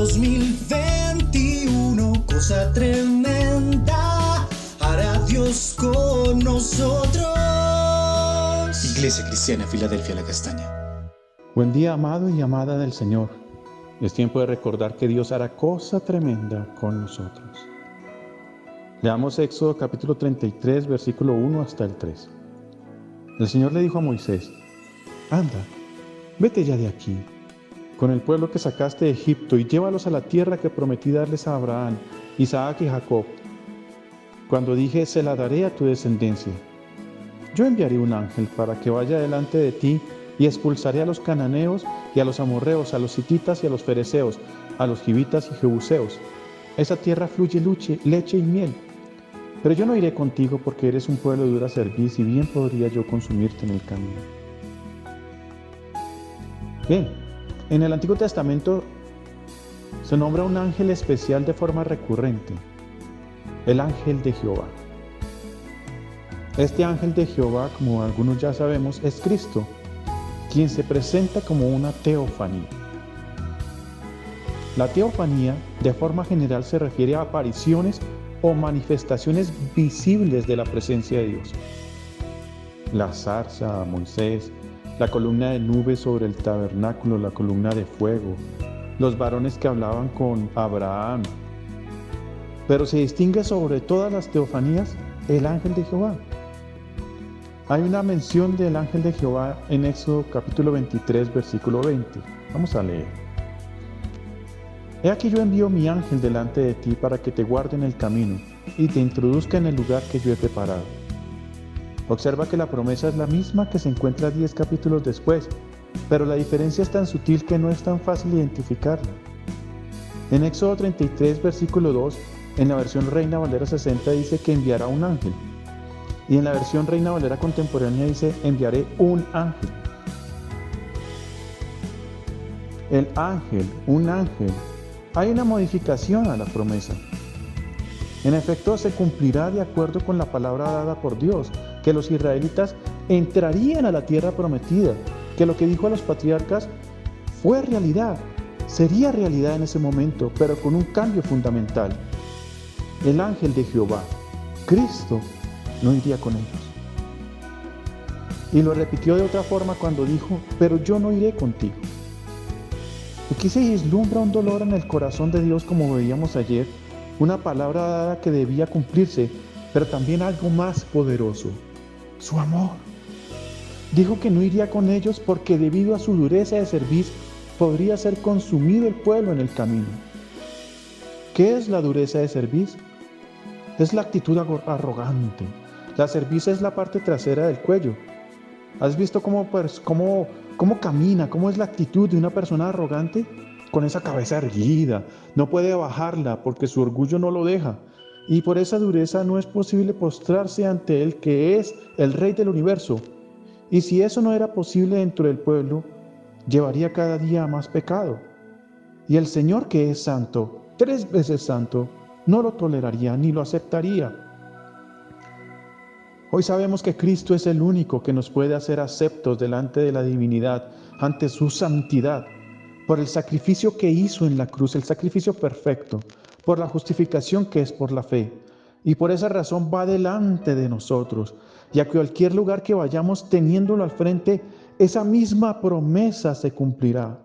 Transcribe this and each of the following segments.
2021, cosa tremenda, hará Dios con nosotros. Iglesia Cristiana, Filadelfia, la Castaña. Buen día, amado y amada del Señor. Es tiempo de recordar que Dios hará cosa tremenda con nosotros. Leamos Éxodo capítulo 33, versículo 1 hasta el 3. El Señor le dijo a Moisés, Anda, vete ya de aquí, con el pueblo que sacaste de Egipto, y llévalos a la tierra que prometí darles a Abraham, Isaac y Jacob. Cuando dije, se la daré a tu descendencia. Yo enviaré un ángel para que vaya delante de ti y expulsaré a los cananeos y a los amorreos, a los hititas y a los fereceos, a los gibitas y jebuseos. Esa tierra fluye leche y miel pero yo no iré contigo porque eres un pueblo de dura cerviz y bien podría yo consumirte en el camino. Bien, en el Antiguo Testamento se nombra un ángel especial de forma recurrente, el ángel de Jehová. Este ángel de Jehová, como algunos ya sabemos, es Cristo, quien se presenta como una teofanía. La teofanía, de forma general, se refiere a apariciones o manifestaciones visibles de la presencia de Dios. La zarza Moisés, la columna de nube sobre el tabernáculo, la columna de fuego, los varones que hablaban con Abraham. Pero se distingue sobre todas las teofanías el ángel de Jehová. Hay una mención del ángel de Jehová en Éxodo capítulo 23, versículo 20. Vamos a leer. He aquí yo envío mi ángel delante de ti para que te guarde en el camino y te introduzca en el lugar que yo he preparado. Observa que la promesa es la misma que se encuentra diez capítulos después, pero la diferencia es tan sutil que no es tan fácil identificarla. En Éxodo 33, versículo 2, en la versión Reina Valera 60 dice que enviará un ángel. Y en la versión Reina Valera contemporánea dice enviaré un ángel. El ángel, un ángel, hay una modificación a la promesa. En efecto, se cumplirá de acuerdo con la palabra dada por Dios, que los israelitas entrarían a la tierra prometida, que lo que dijo a los patriarcas fue realidad, sería realidad en ese momento, pero con un cambio fundamental. El ángel de Jehová, Cristo, no iría con ellos. Y lo repitió de otra forma cuando dijo, pero yo no iré contigo. Aquí se vislumbra un dolor en el corazón de Dios como veíamos ayer, una palabra dada que debía cumplirse, pero también algo más poderoso, su amor. Dijo que no iría con ellos porque debido a su dureza de servicio podría ser consumido el pueblo en el camino. ¿Qué es la dureza de servicio? Es la actitud arrogante. La cerviz es la parte trasera del cuello. ¿Has visto cómo, cómo ¿Cómo camina? ¿Cómo es la actitud de una persona arrogante? Con esa cabeza erguida. No puede bajarla porque su orgullo no lo deja. Y por esa dureza no es posible postrarse ante Él que es el Rey del universo. Y si eso no era posible dentro del pueblo, llevaría cada día más pecado. Y el Señor que es santo, tres veces santo, no lo toleraría ni lo aceptaría. Hoy sabemos que Cristo es el único que nos puede hacer aceptos delante de la divinidad, ante su santidad, por el sacrificio que hizo en la cruz, el sacrificio perfecto, por la justificación que es por la fe. Y por esa razón va delante de nosotros. Y a cualquier lugar que vayamos teniéndolo al frente, esa misma promesa se cumplirá.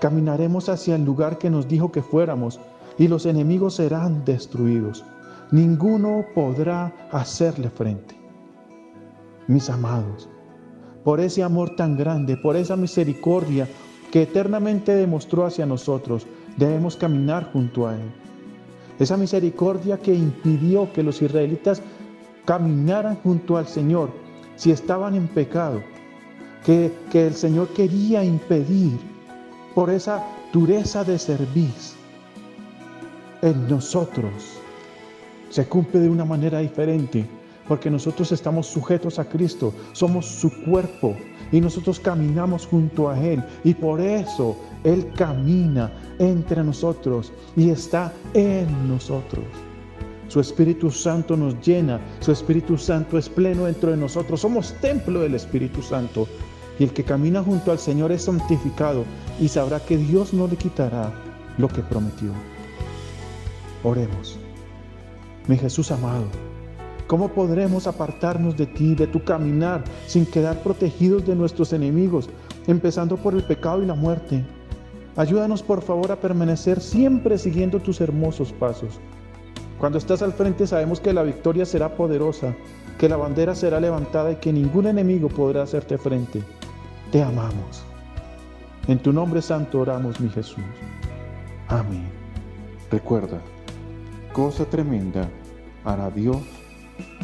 Caminaremos hacia el lugar que nos dijo que fuéramos y los enemigos serán destruidos ninguno podrá hacerle frente. Mis amados, por ese amor tan grande, por esa misericordia que eternamente demostró hacia nosotros, debemos caminar junto a Él. Esa misericordia que impidió que los israelitas caminaran junto al Señor si estaban en pecado, que, que el Señor quería impedir por esa dureza de servicio en nosotros se cumple de una manera diferente, porque nosotros estamos sujetos a Cristo, somos su cuerpo y nosotros caminamos junto a Él y por eso Él camina entre nosotros y está en nosotros. Su Espíritu Santo nos llena, su Espíritu Santo es pleno dentro de nosotros, somos templo del Espíritu Santo y el que camina junto al Señor es santificado y sabrá que Dios no le quitará lo que prometió. Oremos. Mi Jesús amado, ¿cómo podremos apartarnos de ti, de tu caminar, sin quedar protegidos de nuestros enemigos, empezando por el pecado y la muerte? Ayúdanos por favor a permanecer siempre siguiendo tus hermosos pasos. Cuando estás al frente sabemos que la victoria será poderosa, que la bandera será levantada y que ningún enemigo podrá hacerte frente. Te amamos. En tu nombre santo oramos, mi Jesús. Amén. Recuerda, cosa tremenda hará Dios